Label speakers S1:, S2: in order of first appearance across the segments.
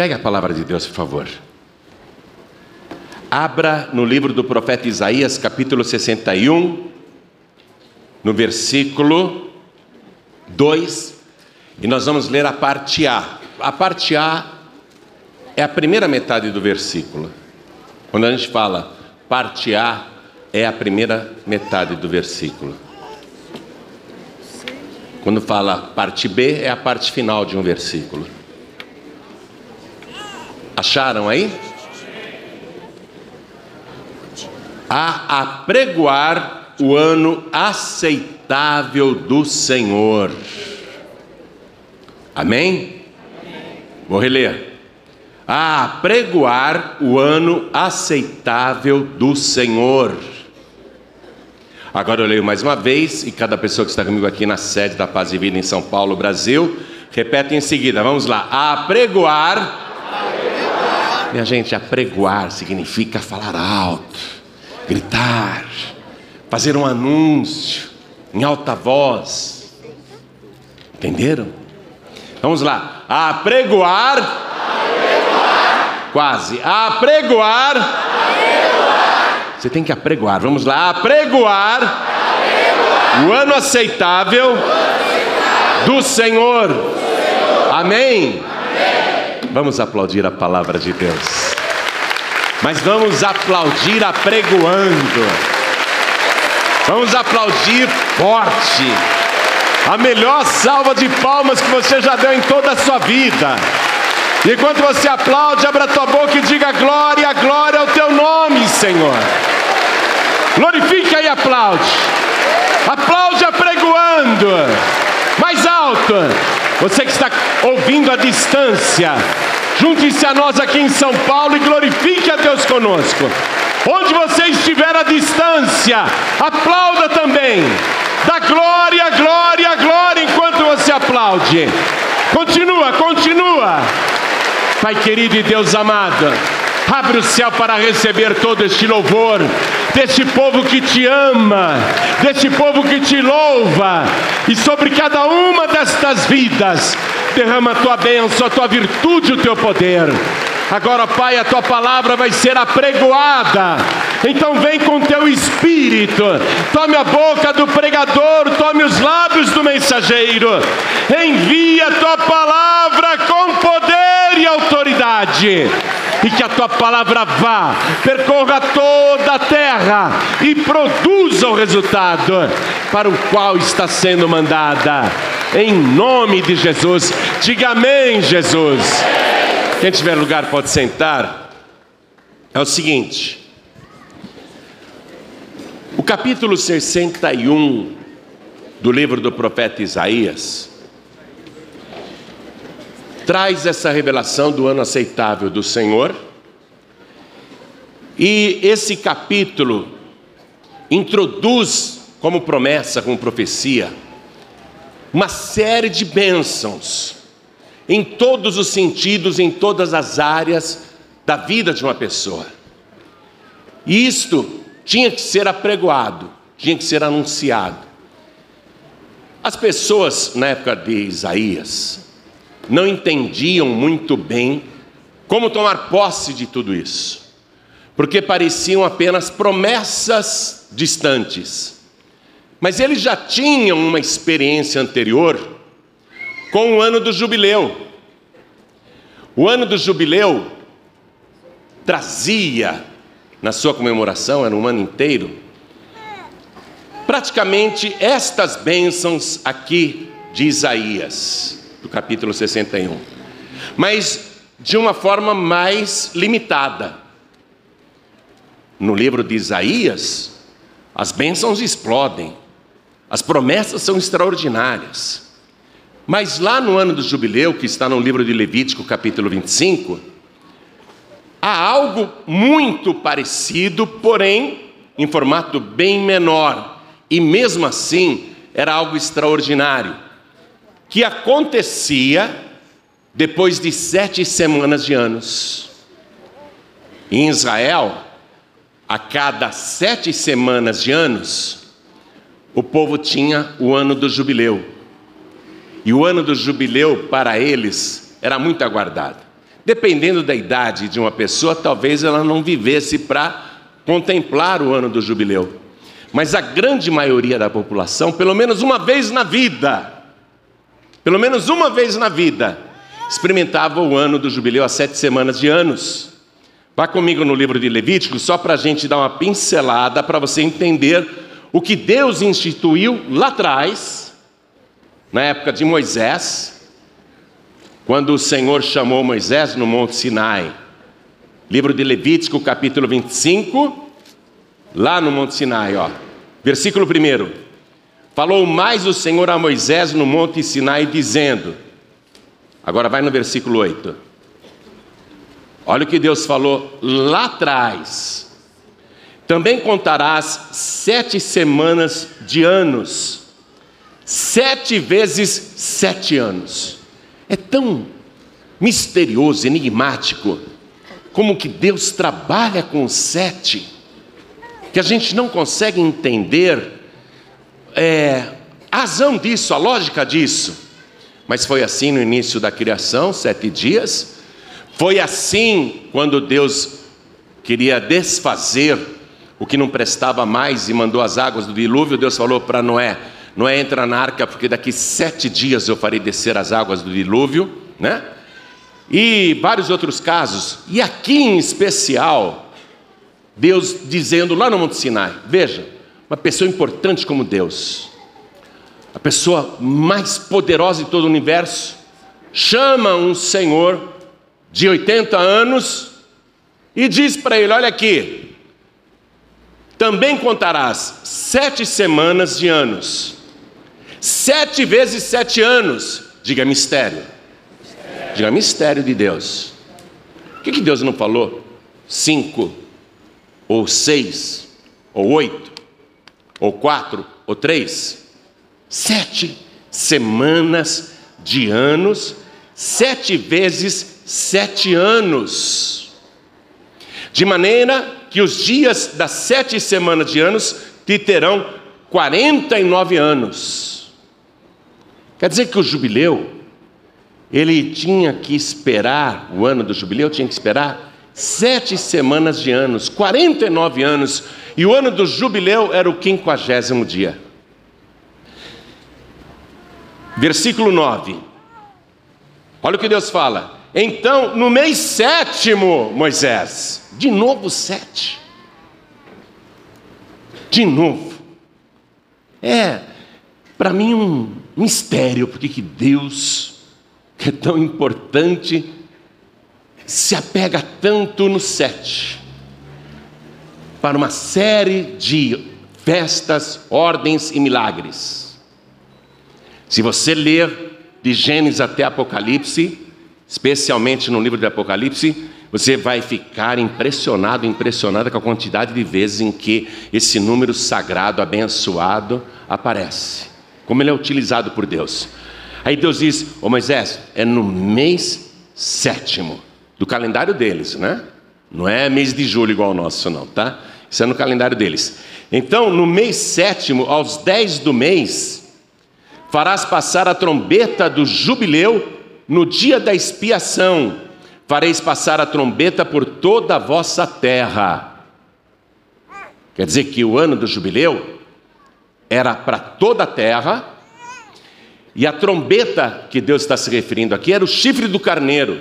S1: Pegue a palavra de Deus, por favor. Abra no livro do profeta Isaías, capítulo 61, no versículo 2, e nós vamos ler a parte A. A parte A é a primeira metade do versículo. Quando a gente fala parte A, é a primeira metade do versículo. Quando fala parte B, é a parte final de um versículo. Acharam aí? A apregoar o ano aceitável do Senhor. Amém? Vou reler. A apregoar o ano aceitável do Senhor. Agora eu leio mais uma vez, e cada pessoa que está comigo aqui na sede da Paz e Vida em São Paulo, Brasil, repete em seguida. Vamos lá. Apregoar. apregoar. Minha gente, apregoar significa falar alto, gritar, fazer um anúncio em alta voz. Entenderam? Vamos lá. Apregoar. Quase. Apregoar. você tem que apregoar. Vamos lá, apregoar, apregoar. o ano aceitável, do, Senhor. do Senhor. Amém? Amém. Vamos aplaudir a palavra de Deus. Mas vamos aplaudir apregoando. Vamos aplaudir forte. A melhor salva de palmas que você já deu em toda a sua vida. E enquanto você aplaude, abra tua boca e diga glória, glória ao teu nome, Senhor. Glorifica e aplaude. Aplaude apregoando. Mais alto. Você que está ouvindo à distância, junte-se a nós aqui em São Paulo e glorifique a Deus conosco. Onde você estiver à distância, aplauda também. Dá glória, glória, glória enquanto você aplaude. Continua, continua. Pai querido e Deus amado, abre o céu para receber todo este louvor, deste povo que te ama, deste povo que te louva, e sobre cada uma destas vidas, derrama a tua bênção, a tua virtude, o teu poder. Agora, Pai, a tua palavra vai ser apregoada. Então vem com teu espírito. Tome a boca do pregador, tome os lábios do mensageiro. Envia a tua palavra com poder e autoridade. E que a tua palavra vá, percorra toda a terra e produza o resultado para o qual está sendo mandada. Em nome de Jesus, diga amém, Jesus. Quem tiver lugar pode sentar. É o seguinte. O capítulo 61 do livro do profeta Isaías traz essa revelação do ano aceitável do Senhor. E esse capítulo introduz como promessa, como profecia, uma série de bênçãos em todos os sentidos, em todas as áreas da vida de uma pessoa. E isto tinha que ser apregoado, tinha que ser anunciado. As pessoas na época de Isaías não entendiam muito bem como tomar posse de tudo isso, porque pareciam apenas promessas distantes. Mas eles já tinham uma experiência anterior com o ano do jubileu. O ano do jubileu trazia, na sua comemoração, era um ano inteiro, praticamente estas bênçãos aqui de Isaías, do capítulo 61, mas de uma forma mais limitada. No livro de Isaías, as bênçãos explodem, as promessas são extraordinárias. Mas lá no ano do jubileu, que está no livro de Levítico, capítulo 25, há algo muito parecido, porém em formato bem menor, e mesmo assim era algo extraordinário, que acontecia depois de sete semanas de anos. Em Israel, a cada sete semanas de anos, o povo tinha o ano do jubileu. E o ano do jubileu para eles era muito aguardado. Dependendo da idade de uma pessoa, talvez ela não vivesse para contemplar o ano do jubileu. Mas a grande maioria da população, pelo menos uma vez na vida, pelo menos uma vez na vida, experimentava o ano do jubileu, as sete semanas de anos. Vá comigo no livro de Levítico, só para a gente dar uma pincelada, para você entender o que Deus instituiu lá atrás, na época de Moisés, quando o Senhor chamou Moisés no Monte Sinai. Livro de Levítico, capítulo 25, lá no Monte Sinai, ó. Versículo 1. Falou mais o Senhor a Moisés no Monte Sinai, dizendo: Agora vai no versículo 8. Olha o que Deus falou lá atrás. Também contarás sete semanas de anos, sete vezes sete anos. É tão misterioso, enigmático, como que Deus trabalha com sete, que a gente não consegue entender é, a razão disso, a lógica disso. Mas foi assim no início da criação, sete dias. Foi assim quando Deus queria desfazer o que não prestava mais e mandou as águas do dilúvio. Deus falou para Noé: Noé entra na arca, porque daqui sete dias eu farei descer as águas do dilúvio, né? e vários outros casos, e aqui em especial, Deus dizendo lá no Monte Sinai: veja, uma pessoa importante como Deus, a pessoa mais poderosa de todo o universo, chama um senhor de 80 anos e diz para ele: Olha aqui, também contarás sete semanas de anos, sete vezes sete anos, diga mistério. Diga mistério de Deus. Que, que Deus não falou? Cinco, ou seis, ou oito, ou quatro, ou três? Sete semanas de anos, sete vezes sete anos. De maneira que os dias das sete semanas de anos te terão 49 anos. Quer dizer que o jubileu ele tinha que esperar, o ano do jubileu tinha que esperar sete semanas de anos, 49 anos, e o ano do jubileu era o quinquagésimo dia. Versículo 9. Olha o que Deus fala. Então, no mês sétimo, Moisés, de novo sete. De novo. É, para mim, um mistério, porque que Deus que é tão importante, se apega tanto no sete, para uma série de festas, ordens e milagres. Se você ler de Gênesis até Apocalipse, especialmente no livro de Apocalipse, você vai ficar impressionado, impressionada com a quantidade de vezes em que esse número sagrado, abençoado, aparece. Como ele é utilizado por Deus. Aí Deus diz: Ô Moisés, é no mês sétimo do calendário deles, né? Não é mês de julho igual ao nosso, não, tá? Isso é no calendário deles. Então, no mês sétimo, aos dez do mês, farás passar a trombeta do jubileu no dia da expiação. Fareis passar a trombeta por toda a vossa terra. Quer dizer que o ano do jubileu era para toda a terra e a trombeta que Deus está se referindo aqui era o chifre do carneiro.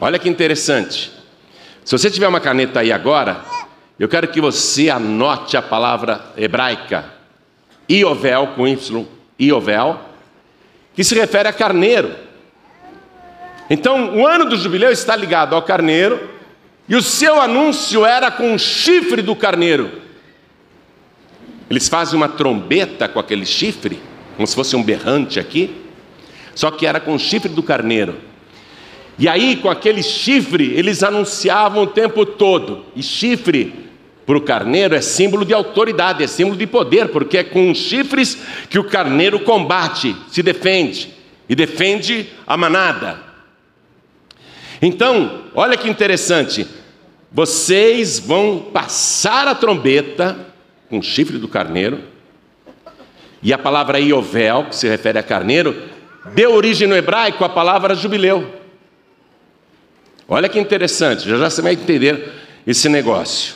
S1: Olha que interessante. Se você tiver uma caneta aí agora, eu quero que você anote a palavra hebraica Iovel com Y, Iovel, que se refere a carneiro. Então, o ano do jubileu está ligado ao carneiro, e o seu anúncio era com o chifre do carneiro. Eles fazem uma trombeta com aquele chifre como se fosse um berrante aqui, só que era com o chifre do carneiro. E aí, com aquele chifre, eles anunciavam o tempo todo. E chifre para o carneiro é símbolo de autoridade, é símbolo de poder, porque é com chifres que o carneiro combate, se defende e defende a manada. Então, olha que interessante. Vocês vão passar a trombeta com o chifre do carneiro e a palavra Iovel, que se refere a carneiro, deu origem no hebraico à palavra jubileu. Olha que interessante, já já você vai entender esse negócio.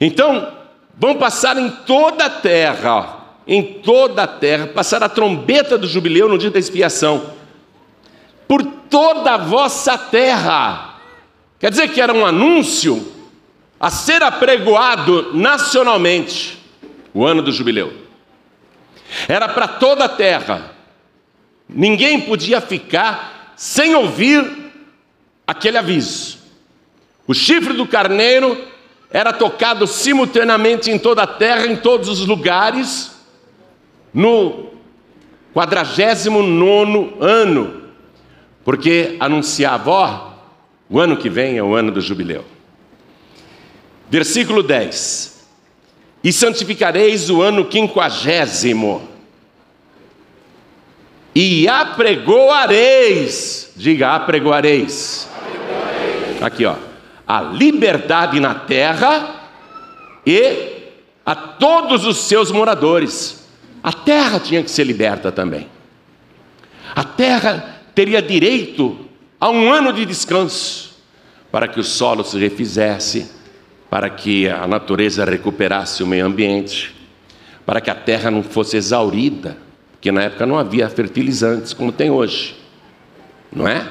S1: Então, vão passar em toda a terra, em toda a terra, passar a trombeta do jubileu no dia da expiação, por toda a vossa terra. Quer dizer que era um anúncio a ser apregoado nacionalmente, o ano do jubileu. Era para toda a terra. Ninguém podia ficar sem ouvir aquele aviso. O chifre do carneiro era tocado simultaneamente em toda a terra, em todos os lugares, no quadragésimo nono ano, porque anunciava, ó, o ano que vem é o ano do jubileu. Versículo 10: E santificareis o ano quinquagésimo, e apregoareis, diga apregoareis. Aqui, ó, a liberdade na terra e a todos os seus moradores. A terra tinha que ser liberta também. A terra teria direito a um ano de descanso para que o solo se refizesse, para que a natureza recuperasse o meio ambiente, para que a terra não fosse exaurida porque na época não havia fertilizantes como tem hoje, não é?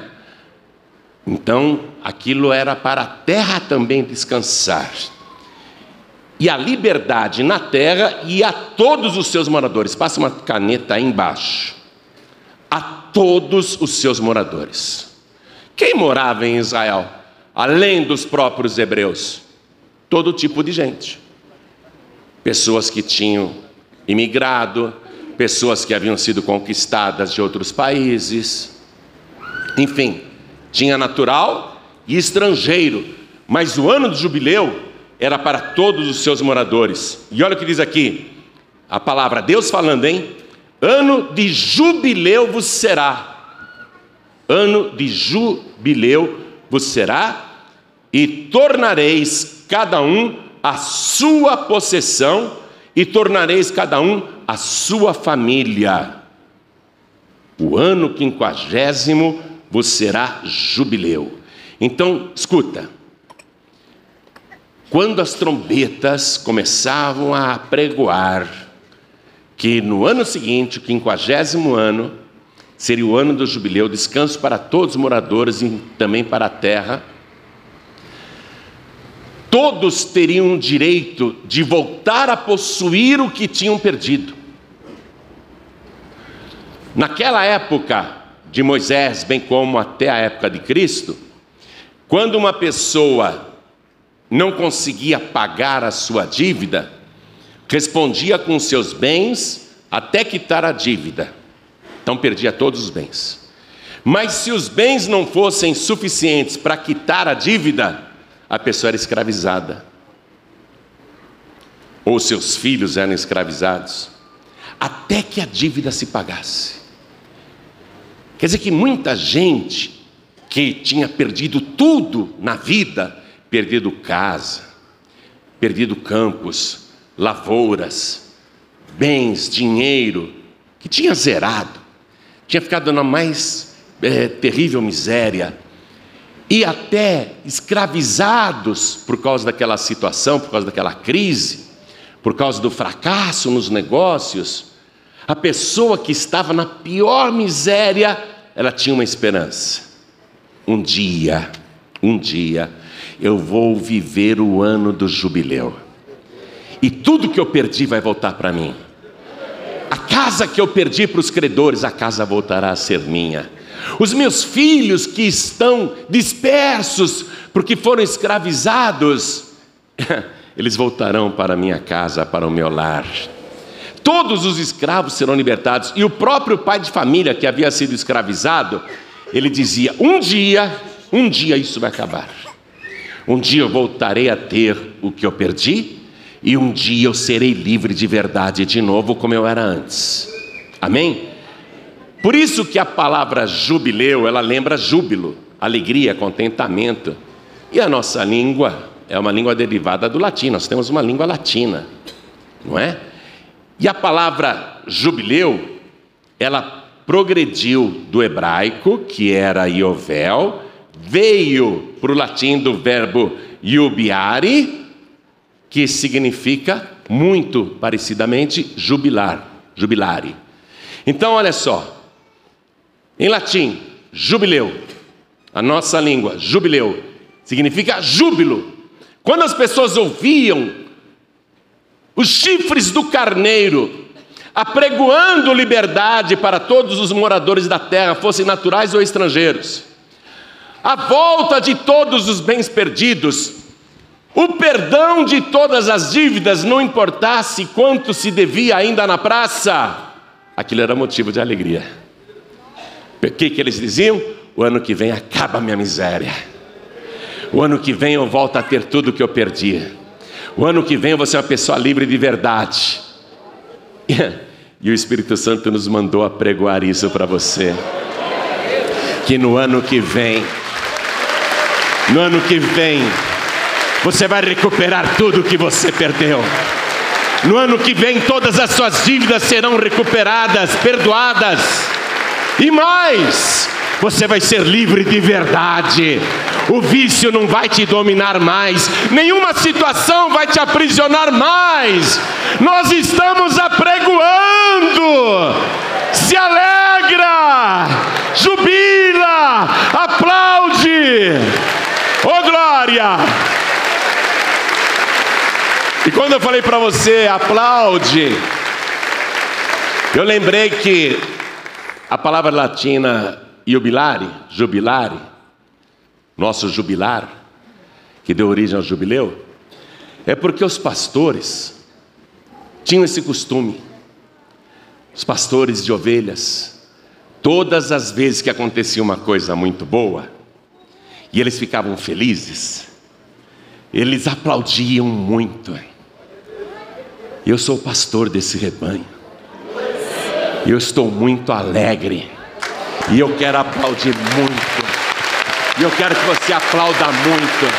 S1: Então, aquilo era para a terra também descansar. E a liberdade na terra e a todos os seus moradores. Passa uma caneta aí embaixo. A todos os seus moradores. Quem morava em Israel? Além dos próprios hebreus? Todo tipo de gente. Pessoas que tinham imigrado, pessoas que haviam sido conquistadas de outros países. Enfim, tinha natural e estrangeiro, mas o ano do jubileu era para todos os seus moradores. E olha o que diz aqui, a palavra Deus falando, hein? Ano de jubileu vos será. Ano de jubileu vos será, e tornareis cada um a sua possessão, e tornareis cada um a sua família. O ano quinquagésimo vos será jubileu. Então, escuta. Quando as trombetas começavam a pregoar que no ano seguinte, o quinquagésimo ano, seria o ano do jubileu, descanso para todos os moradores e também para a terra, todos teriam o direito de voltar a possuir o que tinham perdido. Naquela época de Moisés, bem como até a época de Cristo, quando uma pessoa não conseguia pagar a sua dívida, respondia com seus bens até quitar a dívida. Então perdia todos os bens. Mas se os bens não fossem suficientes para quitar a dívida, a pessoa era escravizada. Ou seus filhos eram escravizados, até que a dívida se pagasse. Quer dizer que muita gente que tinha perdido tudo na vida, perdido casa, perdido campos, lavouras, bens, dinheiro, que tinha zerado, tinha ficado na mais é, terrível miséria, e até escravizados por causa daquela situação, por causa daquela crise, por causa do fracasso nos negócios, a pessoa que estava na pior miséria, ela tinha uma esperança. Um dia, um dia, eu vou viver o ano do jubileu. E tudo que eu perdi vai voltar para mim. A casa que eu perdi para os credores, a casa voltará a ser minha. Os meus filhos que estão dispersos porque foram escravizados, eles voltarão para minha casa, para o meu lar todos os escravos serão libertados. E o próprio pai de família que havia sido escravizado, ele dizia: Um dia, um dia isso vai acabar. Um dia eu voltarei a ter o que eu perdi, e um dia eu serei livre de verdade de novo, como eu era antes. Amém? Por isso que a palavra jubileu, ela lembra júbilo, alegria, contentamento. E a nossa língua é uma língua derivada do latim, nós temos uma língua latina, não é? E a palavra jubileu, ela progrediu do hebraico, que era Iovel, veio para o latim do verbo iubiare, que significa muito parecidamente jubilar, jubilare. Então, olha só, em latim, jubileu, a nossa língua, jubileu, significa júbilo. Quando as pessoas ouviam os chifres do carneiro apregoando liberdade para todos os moradores da terra, fossem naturais ou estrangeiros, a volta de todos os bens perdidos, o perdão de todas as dívidas, não importasse quanto se devia ainda na praça, aquilo era motivo de alegria. O que, que eles diziam? O ano que vem acaba a minha miséria. O ano que vem eu volto a ter tudo que eu perdi. O ano que vem vou ser uma pessoa livre de verdade. E o Espírito Santo nos mandou a pregoar isso para você. Que no ano que vem, no ano que vem, você vai recuperar tudo que você perdeu. No ano que vem, todas as suas dívidas serão recuperadas, perdoadas. E mais, você vai ser livre de verdade. O vício não vai te dominar mais, nenhuma situação vai te aprisionar mais. Nós estamos apregoando. Se alegra, jubila, aplaude. Oh glória! E quando eu falei para você, aplaude, eu lembrei que a palavra latina jubilare, jubilare, nosso jubilar, que deu origem ao jubileu, é porque os pastores tinham esse costume. Os pastores de ovelhas, todas as vezes que acontecia uma coisa muito boa, e eles ficavam felizes, eles aplaudiam muito. Eu sou pastor desse rebanho. Eu estou muito alegre. E eu quero aplaudir muito. E eu quero que você aplauda muito.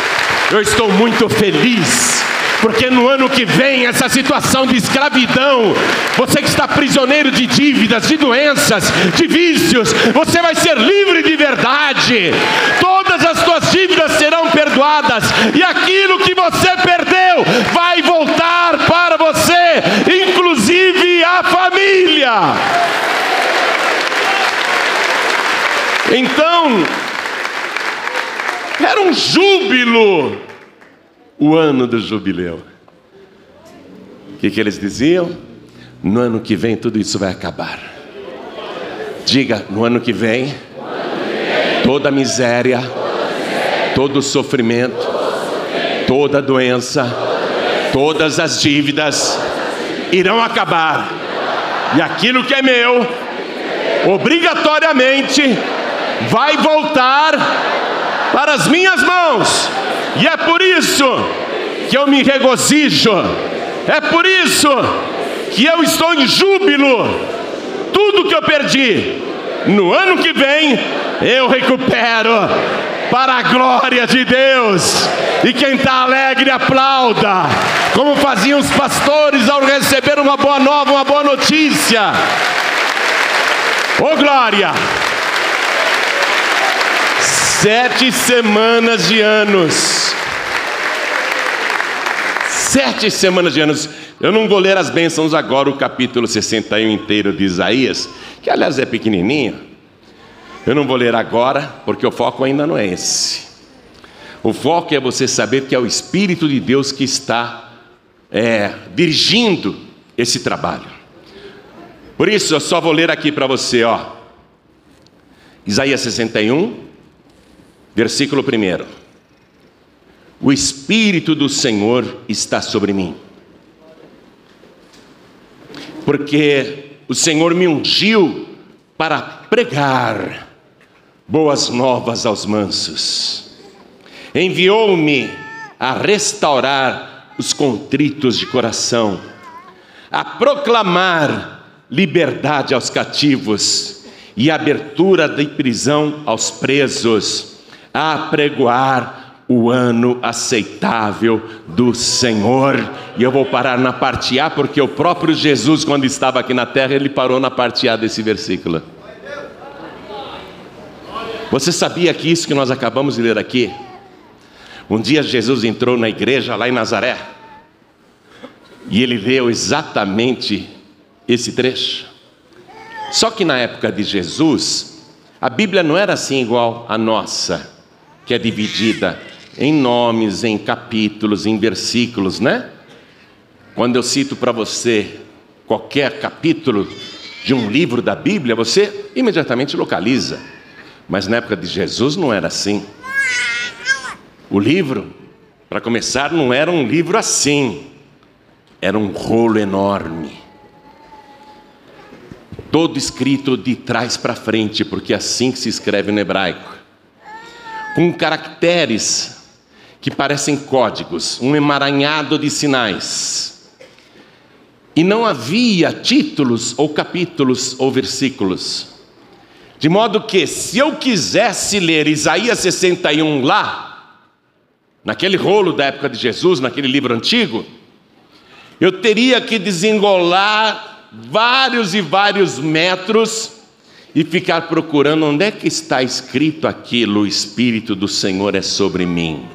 S1: Eu estou muito feliz. Porque no ano que vem, essa situação de escravidão, você que está prisioneiro de dívidas, de doenças, de vícios, você vai ser livre de verdade. Todas as suas dívidas serão perdoadas, e aquilo que você perdeu vai voltar para você, inclusive a família. Então, era um júbilo o ano do jubileu. O que, que eles diziam? No ano que vem tudo isso vai acabar. Diga, no ano que vem, toda a miséria, todo o sofrimento, toda a doença, todas as dívidas irão acabar. E aquilo que é meu, obrigatoriamente, vai voltar para as minhas mãos, e é por isso que eu me regozijo, é por isso que eu estou em júbilo. Tudo que eu perdi, no ano que vem, eu recupero para a glória de Deus. E quem está alegre, aplauda, como faziam os pastores ao receber uma boa nova, uma boa notícia. Oh glória! Sete semanas de anos. Sete semanas de anos. Eu não vou ler as bênçãos agora, o capítulo 61 inteiro de Isaías, que aliás é pequenininho. Eu não vou ler agora, porque o foco ainda não é esse. O foco é você saber que é o Espírito de Deus que está é, dirigindo esse trabalho. Por isso, eu só vou ler aqui para você, ó. Isaías 61, Versículo 1: O Espírito do Senhor está sobre mim, porque o Senhor me ungiu para pregar boas novas aos mansos, enviou-me a restaurar os contritos de coração, a proclamar liberdade aos cativos e abertura de prisão aos presos a pregoar o ano aceitável do Senhor. E eu vou parar na parte A, porque o próprio Jesus, quando estava aqui na terra, ele parou na parte A desse versículo. Você sabia que isso que nós acabamos de ler aqui? Um dia Jesus entrou na igreja lá em Nazaré e ele leu exatamente esse trecho. Só que na época de Jesus, a Bíblia não era assim igual a nossa, que é dividida em nomes, em capítulos, em versículos, né? Quando eu cito para você qualquer capítulo de um livro da Bíblia, você imediatamente localiza. Mas na época de Jesus não era assim. O livro, para começar, não era um livro assim, era um rolo enorme. Todo escrito de trás para frente, porque é assim que se escreve no hebraico. Com caracteres que parecem códigos, um emaranhado de sinais. E não havia títulos ou capítulos ou versículos. De modo que, se eu quisesse ler Isaías 61 lá, naquele rolo da época de Jesus, naquele livro antigo, eu teria que desengolar vários e vários metros e ficar procurando onde é que está escrito aquilo: o Espírito do Senhor é sobre mim.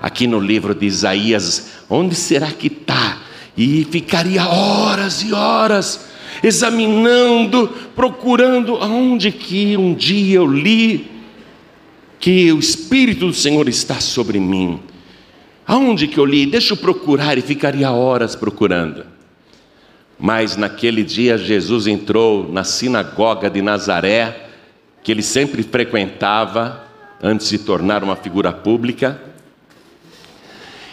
S1: Aqui no livro de Isaías, onde será que está? E ficaria horas e horas examinando, procurando aonde que um dia eu li que o Espírito do Senhor está sobre mim. Aonde que eu li? Deixa eu procurar e ficaria horas procurando. Mas naquele dia Jesus entrou na sinagoga de Nazaré, que ele sempre frequentava antes de tornar uma figura pública.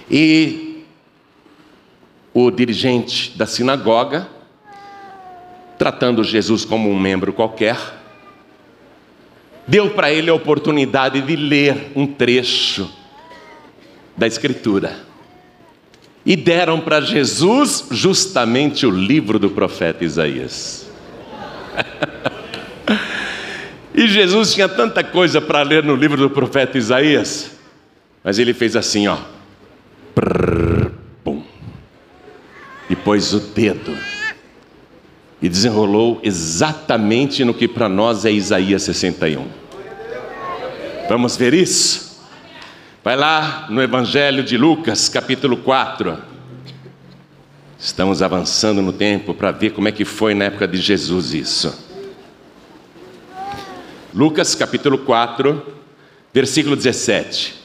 S1: E o dirigente da sinagoga tratando Jesus como um membro qualquer, deu para ele a oportunidade de ler um trecho da Escritura. E deram para Jesus justamente o livro do profeta Isaías. e Jesus tinha tanta coisa para ler no livro do profeta Isaías, mas ele fez assim, ó. Prrr, pum. E pôs o dedo e desenrolou exatamente no que para nós é Isaías 61. Vamos ver isso? Vai lá no Evangelho de Lucas, capítulo 4. Estamos avançando no tempo para ver como é que foi na época de Jesus isso. Lucas, capítulo 4, versículo 17.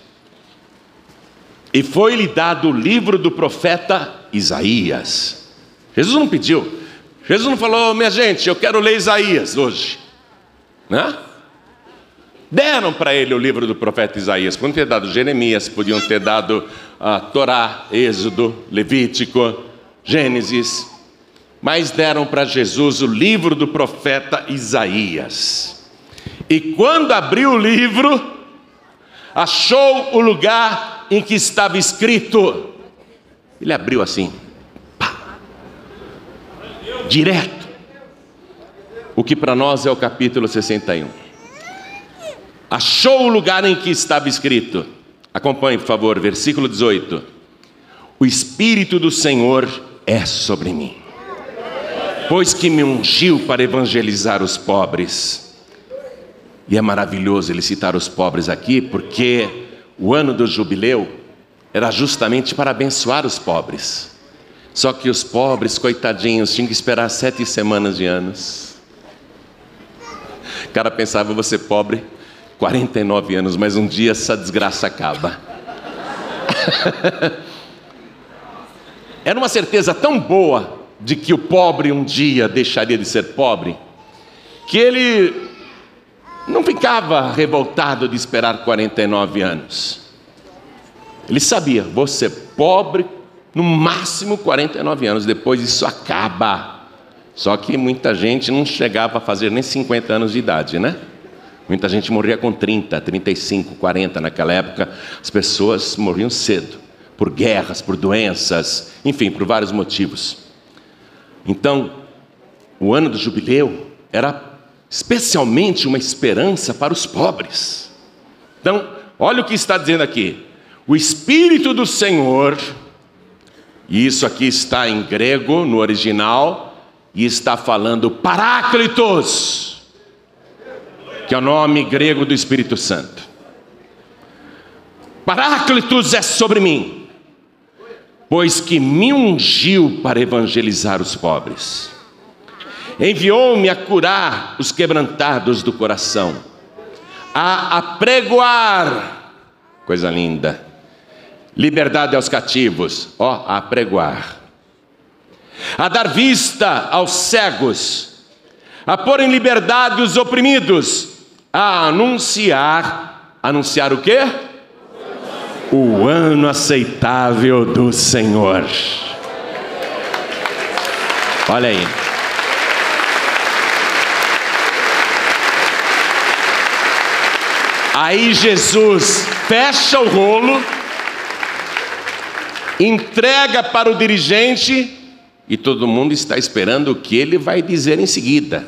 S1: E foi-lhe dado o livro do profeta Isaías. Jesus não pediu, Jesus não falou, minha gente, eu quero ler Isaías hoje. Né? Deram para ele o livro do profeta Isaías. Podiam ter dado Jeremias, podiam ter dado a Torá, Êxodo, Levítico, Gênesis. Mas deram para Jesus o livro do profeta Isaías. E quando abriu o livro, achou o lugar em que estava escrito. Ele abriu assim direto. O que para nós é o capítulo 61. Achou o lugar em que estava escrito. Acompanhe, por favor, versículo 18. O Espírito do Senhor é sobre mim, pois que me ungiu para evangelizar os pobres. E é maravilhoso ele citar os pobres aqui, porque o ano do jubileu era justamente para abençoar os pobres. Só que os pobres, coitadinhos, tinham que esperar sete semanas de anos. O cara pensava, você pobre, 49 anos, mas um dia essa desgraça acaba. Era uma certeza tão boa de que o pobre um dia deixaria de ser pobre, que ele não ficava revoltado de esperar 49 anos. Ele sabia, ser pobre no máximo 49 anos, depois isso acaba. Só que muita gente não chegava a fazer nem 50 anos de idade, né? Muita gente morria com 30, 35, 40 naquela época. As pessoas morriam cedo, por guerras, por doenças, enfim, por vários motivos. Então, o ano do jubileu era especialmente uma esperança para os pobres. Então, olha o que está dizendo aqui: o Espírito do Senhor e isso aqui está em grego, no original, e está falando Paráclitos. Que é o nome grego do Espírito Santo. Paráclitos é sobre mim, pois que me ungiu para evangelizar os pobres. Enviou-me a curar os quebrantados do coração, a apregoar, coisa linda, liberdade aos cativos, ó, a apregoar, a dar vista aos cegos, a pôr em liberdade os oprimidos, a anunciar, anunciar o quê? O ano aceitável do Senhor. Olha aí. Aí Jesus fecha o rolo, entrega para o dirigente e todo mundo está esperando o que ele vai dizer em seguida.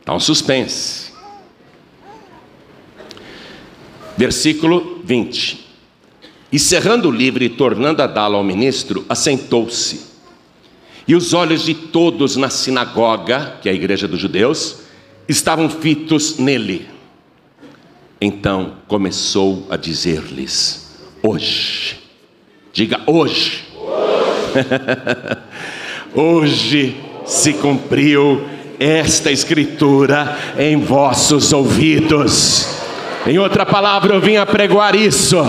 S1: Está um suspense. Versículo 20. E cerrando o livro e tornando a dá-lo ao ministro, assentou-se. E os olhos de todos na sinagoga, que é a igreja dos judeus, estavam fitos nele. Então começou a dizer-lhes: Hoje, diga hoje, hoje, hoje se cumpriu esta escritura em vossos ouvidos. Em outra palavra, eu vim apregoar isso.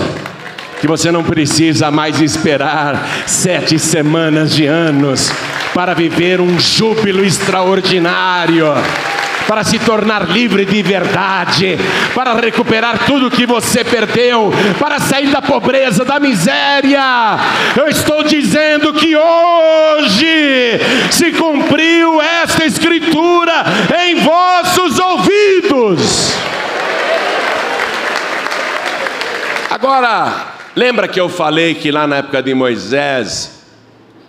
S1: Que você não precisa mais esperar sete semanas de anos para viver um júbilo extraordinário para se tornar livre de verdade, para recuperar tudo que você perdeu, para sair da pobreza, da miséria. Eu estou dizendo que hoje se cumpriu esta escritura em vossos ouvidos. Agora, lembra que eu falei que lá na época de Moisés,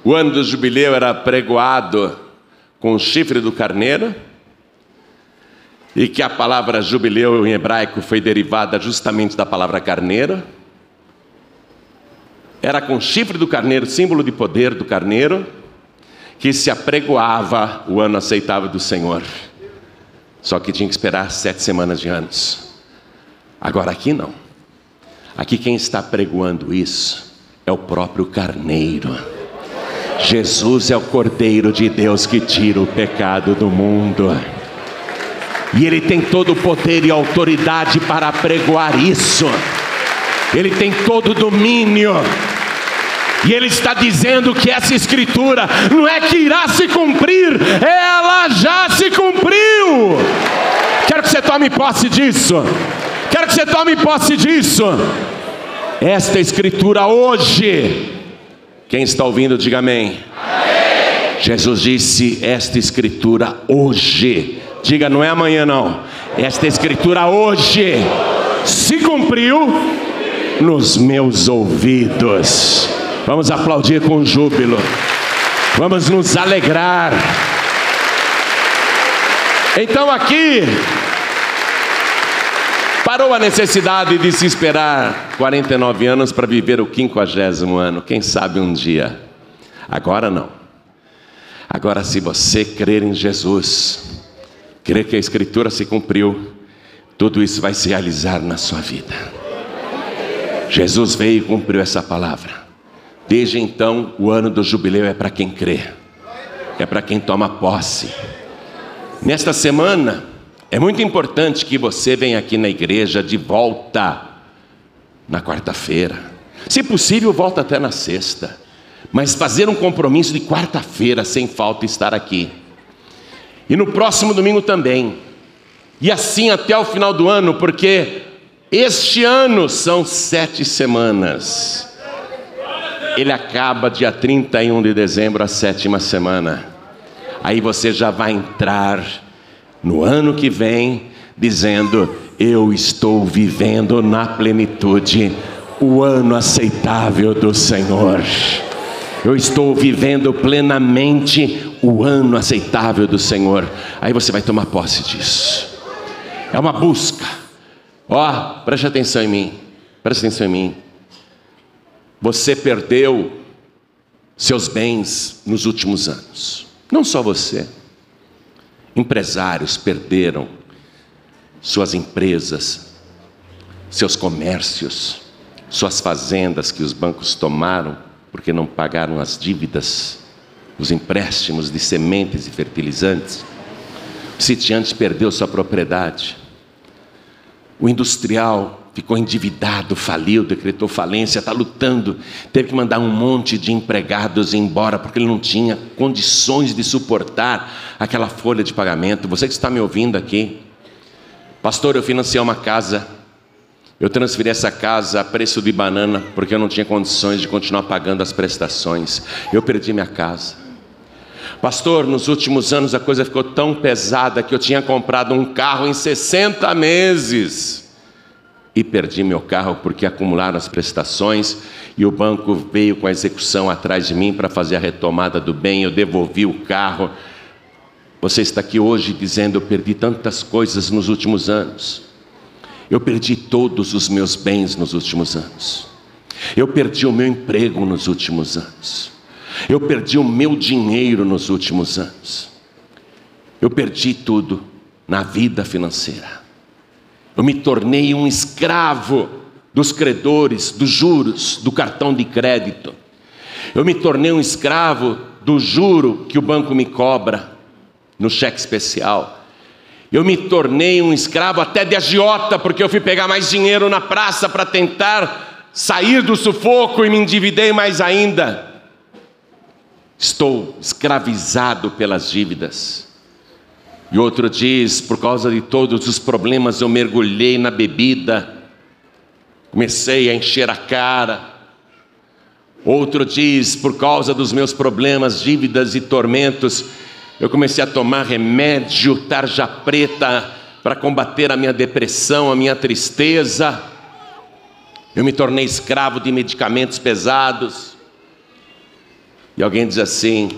S1: o ano do jubileu era pregoado com o chifre do carneiro? e que a palavra jubileu em hebraico foi derivada justamente da palavra carneiro. Era com chifre do carneiro, símbolo de poder do carneiro, que se apregoava o ano aceitável do Senhor. Só que tinha que esperar sete semanas de anos. Agora aqui não. Aqui quem está pregoando isso é o próprio carneiro. Jesus é o Cordeiro de Deus que tira o pecado do mundo. E Ele tem todo o poder e autoridade para pregoar isso. Ele tem todo o domínio. E Ele está dizendo que essa escritura não é que irá se cumprir, ela já se cumpriu. Quero que você tome posse disso. Quero que você tome posse disso. Esta escritura hoje. Quem está ouvindo, diga amém. amém. Jesus disse: Esta escritura hoje Diga, não é amanhã não. Esta escritura hoje se cumpriu nos meus ouvidos. Vamos aplaudir com júbilo. Vamos nos alegrar. Então aqui parou a necessidade de se esperar 49 anos para viver o quinquagésimo ano. Quem sabe um dia. Agora não. Agora, se você crer em Jesus, crer que a Escritura se cumpriu, tudo isso vai se realizar na sua vida. Jesus veio e cumpriu essa palavra. Desde então, o ano do jubileu é para quem crê, é para quem toma posse. Nesta semana, é muito importante que você venha aqui na igreja de volta na quarta-feira. Se possível, volta até na sexta. Mas fazer um compromisso de quarta-feira sem falta estar aqui. E no próximo domingo também. E assim até o final do ano, porque este ano são sete semanas. Ele acaba dia 31 de dezembro, a sétima semana. Aí você já vai entrar no ano que vem, dizendo: Eu estou vivendo na plenitude o ano aceitável do Senhor. Eu estou vivendo plenamente o ano aceitável do Senhor. Aí você vai tomar posse disso. É uma busca. Ó, oh, preste atenção em mim. Preste atenção em mim. Você perdeu seus bens nos últimos anos. Não só você. Empresários perderam suas empresas, seus comércios, suas fazendas que os bancos tomaram porque não pagaram as dívidas, os empréstimos de sementes e fertilizantes. O sitiante perdeu sua propriedade. O industrial ficou endividado, faliu, decretou falência, está lutando, teve que mandar um monte de empregados embora porque ele não tinha condições de suportar aquela folha de pagamento. Você que está me ouvindo aqui, pastor, eu financiei uma casa eu transferi essa casa a preço de banana porque eu não tinha condições de continuar pagando as prestações. Eu perdi minha casa. Pastor, nos últimos anos a coisa ficou tão pesada que eu tinha comprado um carro em 60 meses. E perdi meu carro porque acumularam as prestações e o banco veio com a execução atrás de mim para fazer a retomada do bem. Eu devolvi o carro. Você está aqui hoje dizendo: Eu perdi tantas coisas nos últimos anos. Eu perdi todos os meus bens nos últimos anos. Eu perdi o meu emprego nos últimos anos. Eu perdi o meu dinheiro nos últimos anos. Eu perdi tudo na vida financeira. Eu me tornei um escravo dos credores, dos juros, do cartão de crédito. Eu me tornei um escravo do juro que o banco me cobra no cheque especial. Eu me tornei um escravo até de agiota, porque eu fui pegar mais dinheiro na praça para tentar sair do sufoco e me endividei mais ainda. Estou escravizado pelas dívidas. E outro diz: por causa de todos os problemas, eu mergulhei na bebida, comecei a encher a cara. Outro diz: por causa dos meus problemas, dívidas e tormentos, eu comecei a tomar remédio, tarja preta, para combater a minha depressão, a minha tristeza. Eu me tornei escravo de medicamentos pesados. E alguém diz assim: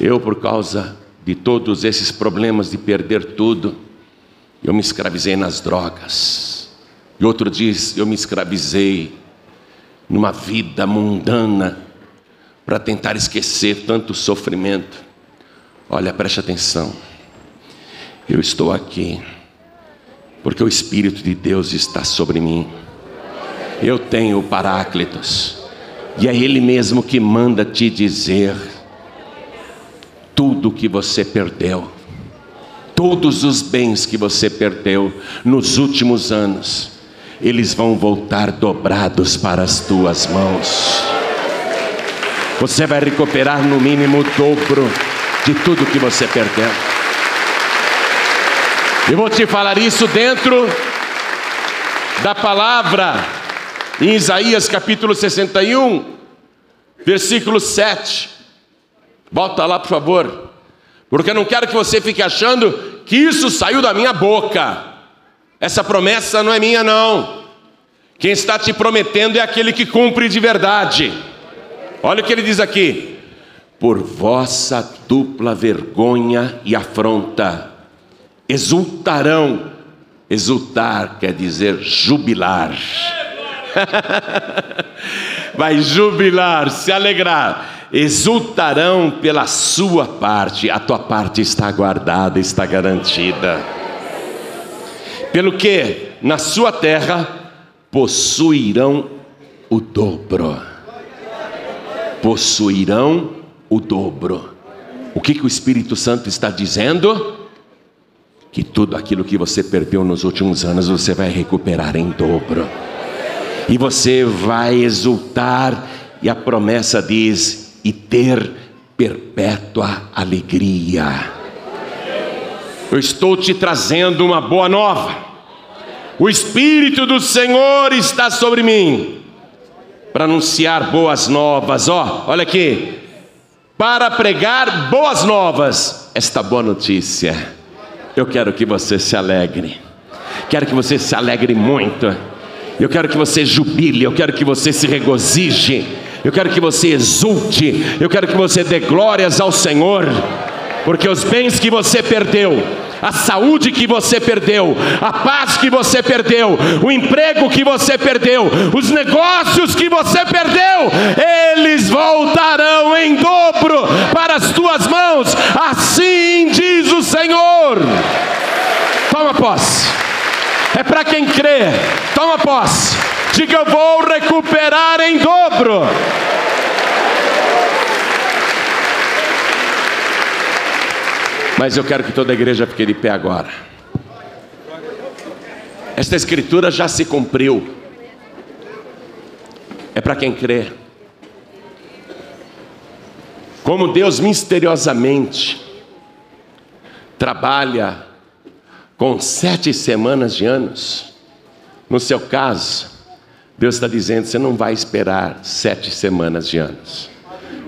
S1: eu, por causa de todos esses problemas de perder tudo, eu me escravizei nas drogas. E outro diz: eu me escravizei numa vida mundana para tentar esquecer tanto sofrimento. Olha, preste atenção. Eu estou aqui porque o Espírito de Deus está sobre mim. Eu tenho o Paráclitos, e é Ele mesmo que manda te dizer tudo que você perdeu, todos os bens que você perdeu nos últimos anos, eles vão voltar dobrados para as tuas mãos. Você vai recuperar no mínimo o dobro de tudo que você perdeu. Eu vou te falar isso dentro da palavra em Isaías capítulo 61, versículo 7. Volta lá, por favor. Porque eu não quero que você fique achando que isso saiu da minha boca. Essa promessa não é minha, não. Quem está te prometendo é aquele que cumpre de verdade. Olha o que ele diz aqui: por vossa dupla vergonha e afronta. Exultarão, exultar quer dizer jubilar. Vai jubilar, se alegrar. Exultarão pela sua parte, a tua parte está guardada, está garantida. Pelo que na sua terra possuirão o dobro. Possuirão o dobro. O que, que o Espírito Santo está dizendo? Que tudo aquilo que você perdeu nos últimos anos você vai recuperar em dobro. E você vai exultar, e a promessa diz: e ter perpétua alegria. Eu estou te trazendo uma boa nova. O Espírito do Senhor está sobre mim para anunciar boas novas. Ó, olha aqui para pregar boas novas, esta boa notícia. Eu quero que você se alegre, quero que você se alegre muito, eu quero que você jubile, eu quero que você se regozije, eu quero que você exulte, eu quero que você dê glórias ao Senhor, porque os bens que você perdeu, a saúde que você perdeu, a paz que você perdeu, o emprego que você perdeu, os negócios que você perdeu, eles voltarão em dobro para as tuas mãos, assim diz o Senhor. Toma posse. É para quem crê. Toma posse. Diga eu vou recuperar em dobro. Mas eu quero que toda a igreja fique de pé agora. Esta escritura já se cumpriu. É para quem crê. Como Deus misteriosamente trabalha com sete semanas de anos. No seu caso, Deus está dizendo: você não vai esperar sete semanas de anos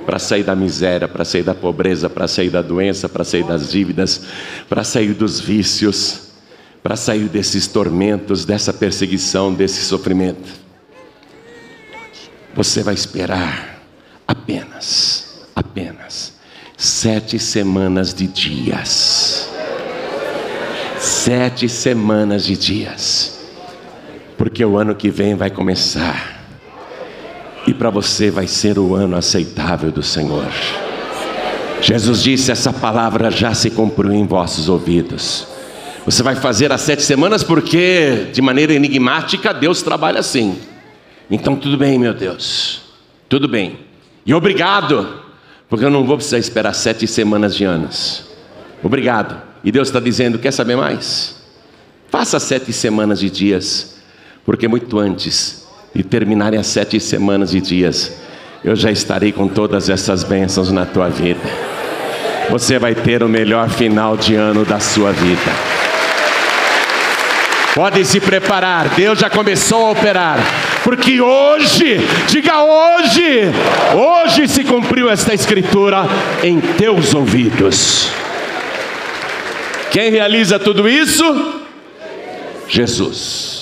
S1: para sair da miséria, para sair da pobreza, para sair da doença, para sair das dívidas, para sair dos vícios, para sair desses tormentos, dessa perseguição, desse sofrimento. Você vai esperar apenas, apenas sete semanas de dias. Sete semanas de dias. Porque o ano que vem vai começar e para você vai ser o ano aceitável do Senhor. Jesus disse: essa palavra já se cumpriu em vossos ouvidos. Você vai fazer as sete semanas porque, de maneira enigmática, Deus trabalha assim. Então, tudo bem, meu Deus, tudo bem. E obrigado, porque eu não vou precisar esperar sete semanas de anos. Obrigado. E Deus está dizendo: quer saber mais? Faça sete semanas de dias, porque muito antes e terminarem as sete semanas e dias, eu já estarei com todas essas bênçãos na tua vida. Você vai ter o melhor final de ano da sua vida. Pode se preparar, Deus já começou a operar. Porque hoje, diga hoje, hoje se cumpriu esta escritura em teus ouvidos. Quem realiza tudo isso? Jesus.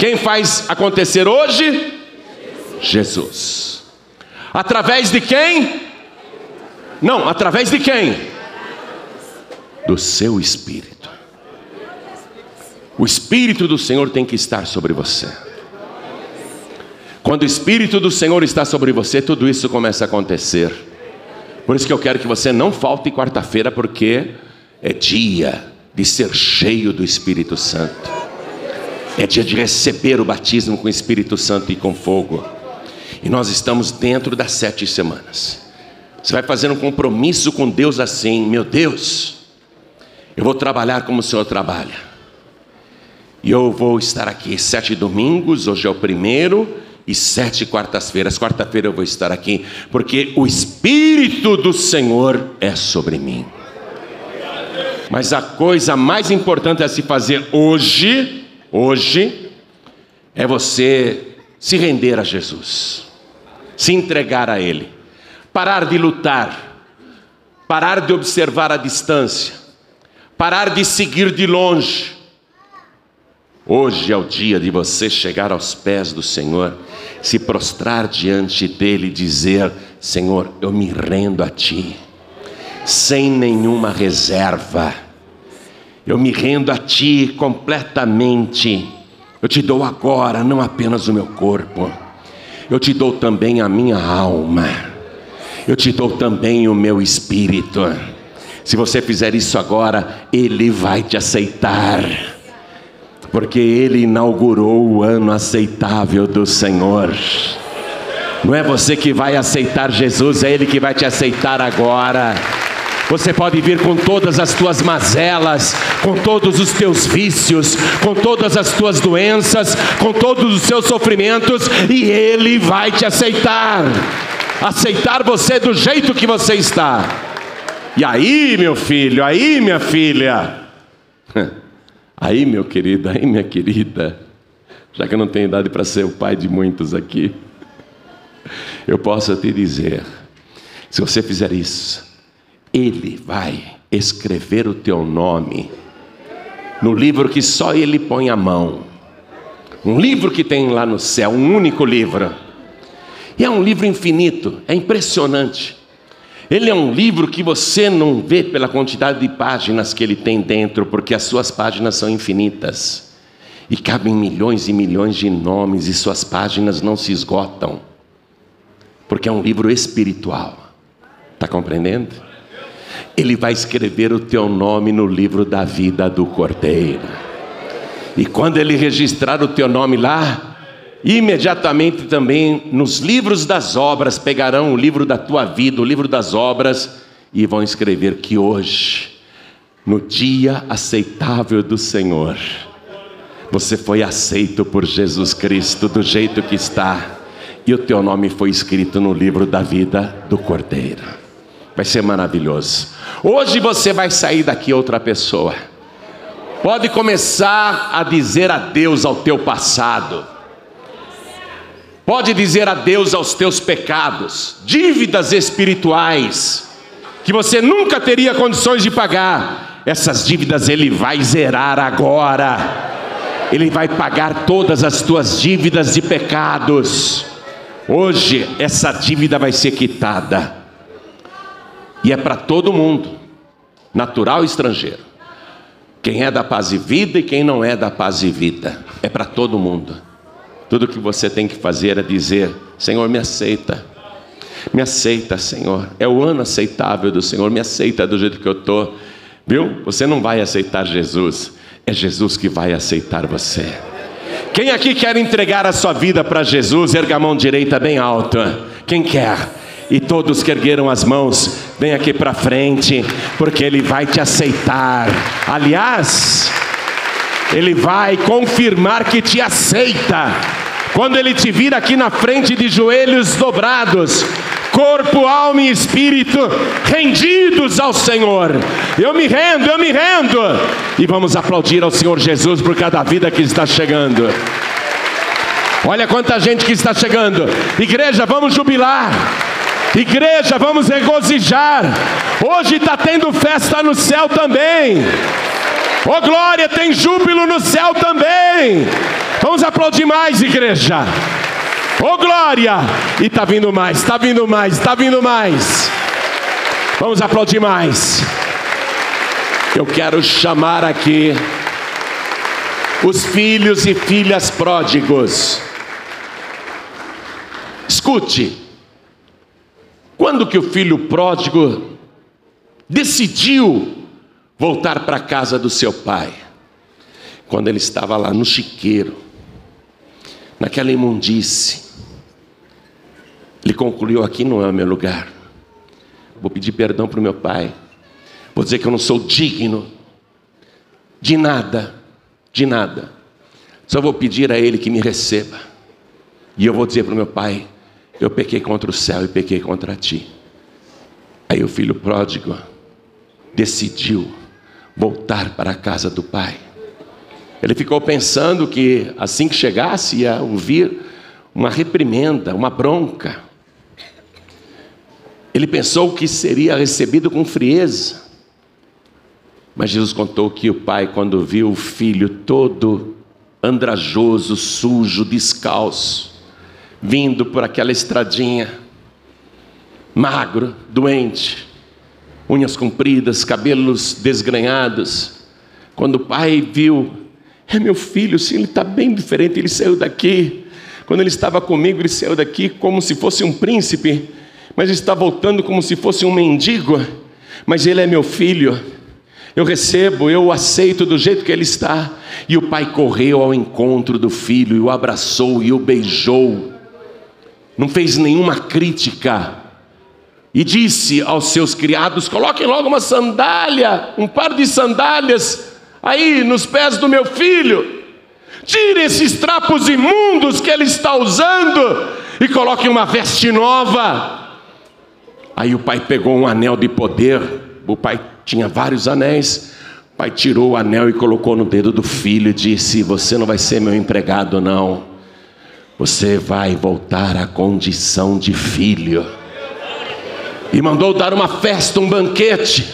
S1: Quem faz acontecer hoje? Jesus. Através de quem? Não, através de quem? Do seu espírito. O espírito do Senhor tem que estar sobre você. Quando o espírito do Senhor está sobre você, tudo isso começa a acontecer. Por isso que eu quero que você não falte quarta-feira, porque é dia de ser cheio do Espírito Santo. É dia de receber o batismo com o Espírito Santo e com fogo. E nós estamos dentro das sete semanas. Você vai fazer um compromisso com Deus assim: meu Deus, eu vou trabalhar como o Senhor trabalha. E eu vou estar aqui sete domingos, hoje é o primeiro, e sete quartas-feiras. Quarta-feira eu vou estar aqui, porque o Espírito do Senhor é sobre mim. Mas a coisa mais importante a se fazer hoje hoje é você se render a Jesus, se entregar a Ele, parar de lutar, parar de observar a distância, parar de seguir de longe. Hoje é o dia de você chegar aos pés do Senhor, se prostrar diante dele e dizer: Senhor, eu me rendo a Ti, sem nenhuma reserva eu me rendo a Ti completamente. Eu te dou agora não apenas o meu corpo, eu te dou também a minha alma, eu te dou também o meu espírito. Se você fizer isso agora, Ele vai te aceitar, porque Ele inaugurou o ano aceitável do Senhor. Não é você que vai aceitar Jesus, é Ele que vai te aceitar agora. Você pode vir com todas as tuas mazelas, com todos os teus vícios, com todas as tuas doenças, com todos os seus sofrimentos, e Ele vai te aceitar. Aceitar você do jeito que você está. E aí, meu filho, aí, minha filha, aí, meu querido, aí, minha querida, já que eu não tenho idade para ser o pai de muitos aqui, eu posso te dizer: se você fizer isso, ele vai escrever o teu nome no livro que só Ele põe a mão. Um livro que tem lá no céu, um único livro. E é um livro infinito, é impressionante. Ele é um livro que você não vê pela quantidade de páginas que ele tem dentro, porque as suas páginas são infinitas. E cabem milhões e milhões de nomes, e suas páginas não se esgotam, porque é um livro espiritual. Está compreendendo? Ele vai escrever o teu nome no livro da vida do Cordeiro. E quando ele registrar o teu nome lá, imediatamente também nos livros das obras pegarão o livro da tua vida, o livro das obras, e vão escrever que hoje, no dia aceitável do Senhor, você foi aceito por Jesus Cristo do jeito que está, e o teu nome foi escrito no livro da vida do Cordeiro. Vai ser maravilhoso. Hoje você vai sair daqui outra pessoa. Pode começar a dizer adeus ao teu passado. Pode dizer adeus aos teus pecados, dívidas espirituais que você nunca teria condições de pagar. Essas dívidas ele vai zerar agora. Ele vai pagar todas as tuas dívidas de pecados. Hoje essa dívida vai ser quitada. E é para todo mundo, natural e estrangeiro. Quem é da paz e vida e quem não é da paz e vida. É para todo mundo. Tudo que você tem que fazer é dizer: Senhor, me aceita. Me aceita, Senhor. É o ano aceitável do Senhor. Me aceita do jeito que eu estou. Viu? Você não vai aceitar Jesus. É Jesus que vai aceitar você. Quem aqui quer entregar a sua vida para Jesus? Erga a mão direita bem alta. Quem quer? E todos que ergueram as mãos, vem aqui para frente, porque Ele vai te aceitar. Aliás, Ele vai confirmar que te aceita. Quando Ele te vir aqui na frente de joelhos dobrados, corpo, alma e espírito rendidos ao Senhor. Eu me rendo, eu me rendo. E vamos aplaudir ao Senhor Jesus por cada vida que está chegando. Olha quanta gente que está chegando. Igreja, vamos jubilar. Igreja, vamos regozijar. Hoje está tendo festa no céu também. Oh glória, tem júbilo no céu também. Vamos aplaudir mais, igreja. Oh glória! E está vindo mais, está vindo mais, está vindo mais. Vamos aplaudir mais. Eu quero chamar aqui os filhos e filhas pródigos. Escute. Quando que o filho pródigo decidiu voltar para a casa do seu pai? Quando ele estava lá no chiqueiro, naquela imundície. Ele concluiu: aqui não é meu lugar. Vou pedir perdão para o meu pai. Vou dizer que eu não sou digno de nada, de nada. Só vou pedir a ele que me receba. E eu vou dizer para o meu pai: eu pequei contra o céu e pequei contra ti. Aí o filho pródigo decidiu voltar para a casa do pai. Ele ficou pensando que assim que chegasse ia ouvir uma reprimenda, uma bronca. Ele pensou que seria recebido com frieza. Mas Jesus contou que o pai, quando viu o filho todo andrajoso, sujo, descalço, vindo por aquela estradinha, magro, doente, unhas compridas, cabelos desgrenhados. Quando o pai viu, é meu filho, sim, ele está bem diferente, ele saiu daqui. Quando ele estava comigo, ele saiu daqui como se fosse um príncipe, mas está voltando como se fosse um mendigo. Mas ele é meu filho, eu recebo, eu o aceito do jeito que ele está. E o pai correu ao encontro do filho, e o abraçou e o beijou não fez nenhuma crítica, e disse aos seus criados: coloquem logo uma sandália, um par de sandálias aí nos pés do meu filho, tire esses trapos imundos que ele está usando e coloque uma veste nova. Aí o pai pegou um anel de poder, o pai tinha vários anéis. O pai tirou o anel e colocou no dedo do filho e disse: Você não vai ser meu empregado, não você vai voltar à condição de filho. E mandou dar uma festa, um banquete.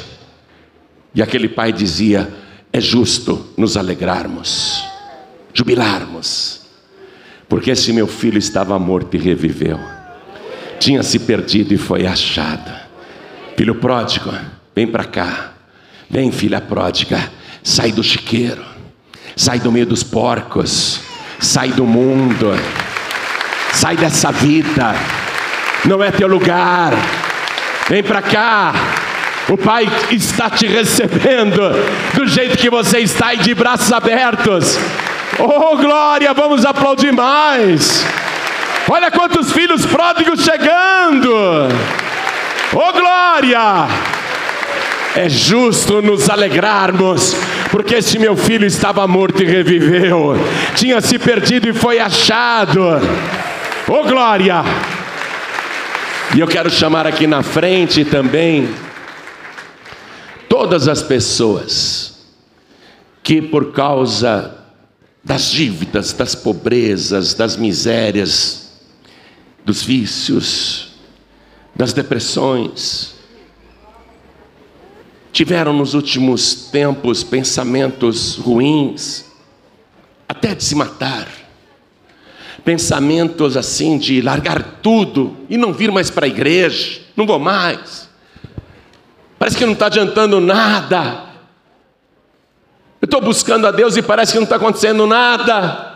S1: E aquele pai dizia: É justo nos alegrarmos, jubilarmos, porque esse meu filho estava morto e reviveu, tinha se perdido e foi achado. Filho pródigo, vem para cá, vem, filha pródiga, sai do chiqueiro, sai do meio dos porcos, sai do mundo. Sai dessa vida. Não é teu lugar. Vem para cá. O Pai está te recebendo do jeito que você está e de braços abertos. Oh, glória, vamos aplaudir mais. Olha quantos filhos pródigos chegando. Oh, glória. É justo nos alegrarmos, porque este meu filho estava morto e reviveu, tinha se perdido e foi achado. Oh, glória. E eu quero chamar aqui na frente também todas as pessoas que, por causa das dívidas, das pobrezas, das misérias, dos vícios, das depressões, tiveram nos últimos tempos pensamentos ruins, até de se matar, pensamentos assim de largar tudo e não vir mais para a igreja, não vou mais Parece que não está adiantando nada. Eu estou buscando a Deus e parece que não está acontecendo nada.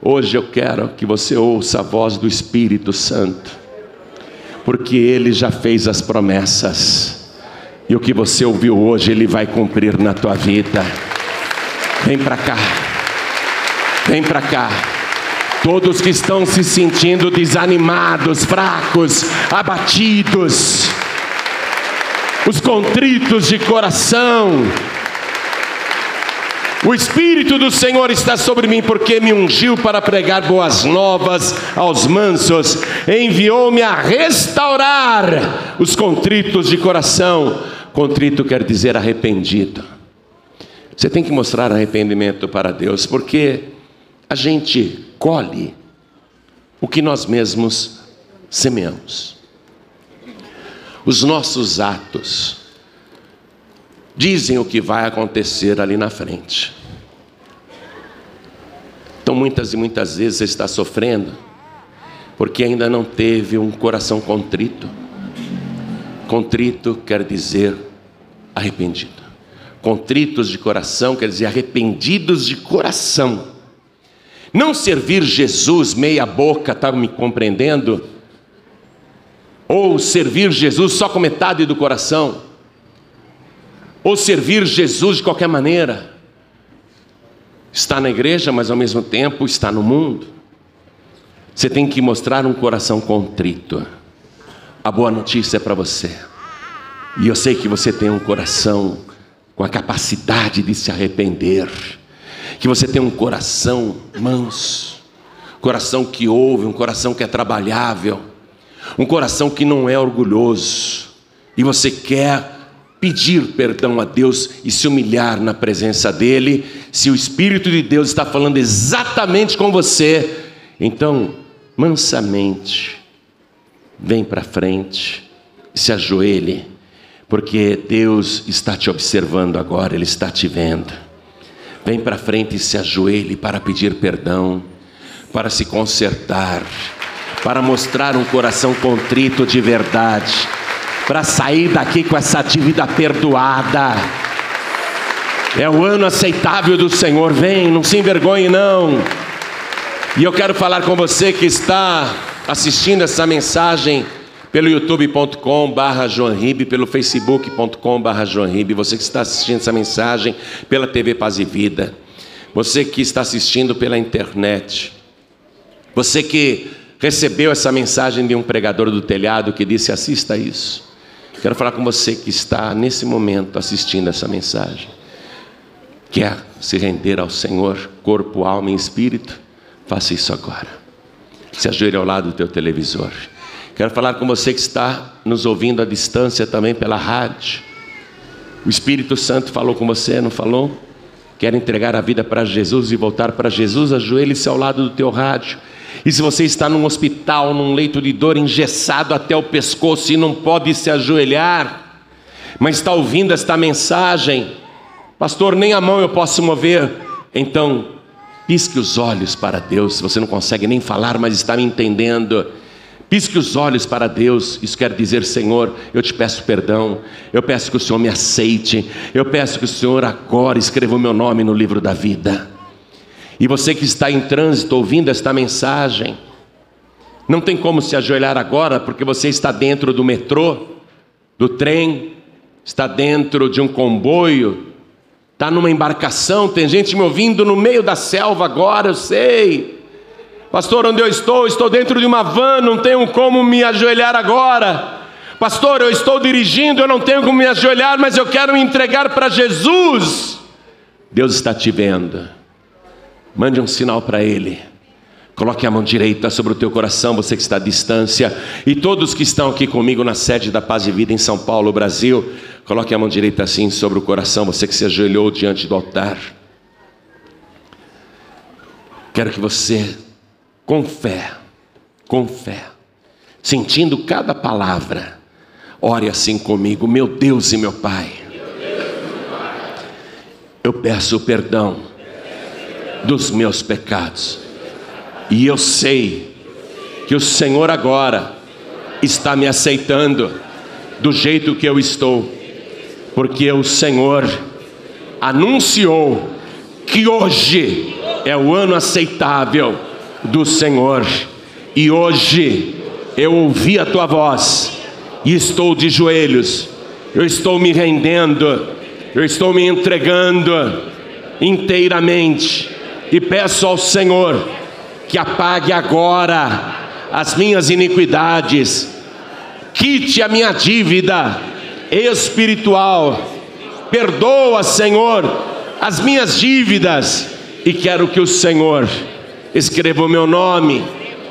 S1: Hoje eu quero que você ouça a voz do Espírito Santo, porque Ele já fez as promessas, e o que você ouviu hoje, Ele vai cumprir na tua vida. Vem para cá, vem para cá. Todos que estão se sentindo desanimados, fracos, abatidos, os contritos de coração. O Espírito do Senhor está sobre mim, porque me ungiu para pregar boas novas aos mansos, enviou-me a restaurar os contritos de coração. Contrito quer dizer arrependido. Você tem que mostrar arrependimento para Deus, porque a gente colhe o que nós mesmos semeamos os nossos atos dizem o que vai acontecer ali na frente. Então, muitas e muitas vezes você está sofrendo porque ainda não teve um coração contrito. Contrito quer dizer arrependido. Contritos de coração quer dizer arrependidos de coração. Não servir Jesus meia boca, está me compreendendo? ou servir Jesus só com metade do coração, ou servir Jesus de qualquer maneira. Está na igreja, mas ao mesmo tempo está no mundo. Você tem que mostrar um coração contrito. A boa notícia é para você. E eu sei que você tem um coração com a capacidade de se arrepender. Que você tem um coração manso, coração que ouve, um coração que é trabalhável um coração que não é orgulhoso, e você quer pedir perdão a Deus e se humilhar na presença dEle, se o Espírito de Deus está falando exatamente com você, então, mansamente, vem para frente, se ajoelhe, porque Deus está te observando agora, Ele está te vendo. Vem para frente e se ajoelhe para pedir perdão, para se consertar para mostrar um coração contrito de verdade, para sair daqui com essa dívida perdoada. É o ano aceitável do Senhor, vem, não se envergonhe não. E eu quero falar com você que está assistindo essa mensagem pelo youtube.com barra pelo facebook.com barra você que está assistindo essa mensagem pela TV Paz e Vida, você que está assistindo pela internet, você que recebeu essa mensagem de um pregador do telhado que disse: assista isso. Quero falar com você que está nesse momento assistindo essa mensagem. Quer se render ao Senhor, corpo, alma e espírito? Faça isso agora. Se ajoelhe ao lado do teu televisor. Quero falar com você que está nos ouvindo à distância também pela rádio. O Espírito Santo falou com você, não falou? Quer entregar a vida para Jesus e voltar para Jesus? Ajoelhe-se ao lado do teu rádio e se você está num hospital, num leito de dor, engessado até o pescoço e não pode se ajoelhar, mas está ouvindo esta mensagem, pastor, nem a mão eu posso mover, então pisque os olhos para Deus. Se você não consegue nem falar, mas está me entendendo. Pisque os olhos para Deus, isso quer dizer, Senhor, eu te peço perdão, eu peço que o Senhor me aceite, eu peço que o Senhor agora escreva o meu nome no livro da vida. E você que está em trânsito ouvindo esta mensagem, não tem como se ajoelhar agora porque você está dentro do metrô, do trem, está dentro de um comboio, está numa embarcação, tem gente me ouvindo no meio da selva agora, eu sei. Pastor, onde eu estou? Estou dentro de uma van, não tenho como me ajoelhar agora. Pastor, eu estou dirigindo, eu não tenho como me ajoelhar, mas eu quero me entregar para Jesus. Deus está te vendo. Mande um sinal para Ele. Coloque a mão direita sobre o teu coração, você que está à distância, e todos que estão aqui comigo na sede da Paz e Vida em São Paulo, Brasil, coloque a mão direita assim sobre o coração, você que se ajoelhou diante do altar. Quero que você, com fé, com fé, sentindo cada palavra, ore assim comigo, meu Deus e meu Pai. Eu peço perdão dos meus pecados. E eu sei que o Senhor agora está me aceitando do jeito que eu estou, porque o Senhor anunciou que hoje é o ano aceitável do Senhor, e hoje eu ouvi a tua voz e estou de joelhos, eu estou me rendendo, eu estou me entregando inteiramente. E peço ao Senhor que apague agora as minhas iniquidades, quite a minha dívida espiritual, perdoa, Senhor, as minhas dívidas, e quero que o Senhor escreva o meu nome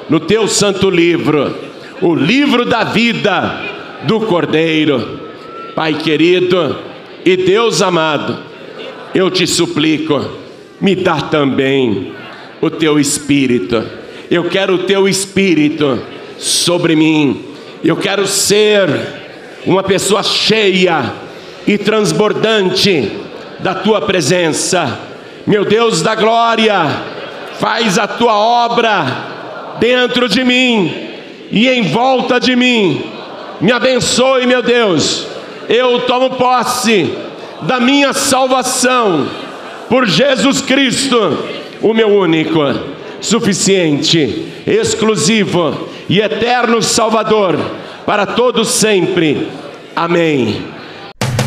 S1: no teu santo livro, o livro da vida do Cordeiro. Pai querido e Deus amado, eu te suplico, me dá também o teu espírito. Eu quero o teu espírito sobre mim. Eu quero ser uma pessoa cheia e transbordante da tua presença. Meu Deus da glória, faz a tua obra dentro de mim e em volta de mim. Me abençoe, meu Deus. Eu tomo posse da minha salvação por Jesus Cristo o meu único, suficiente, exclusivo e eterno Salvador, para todos sempre. Amém.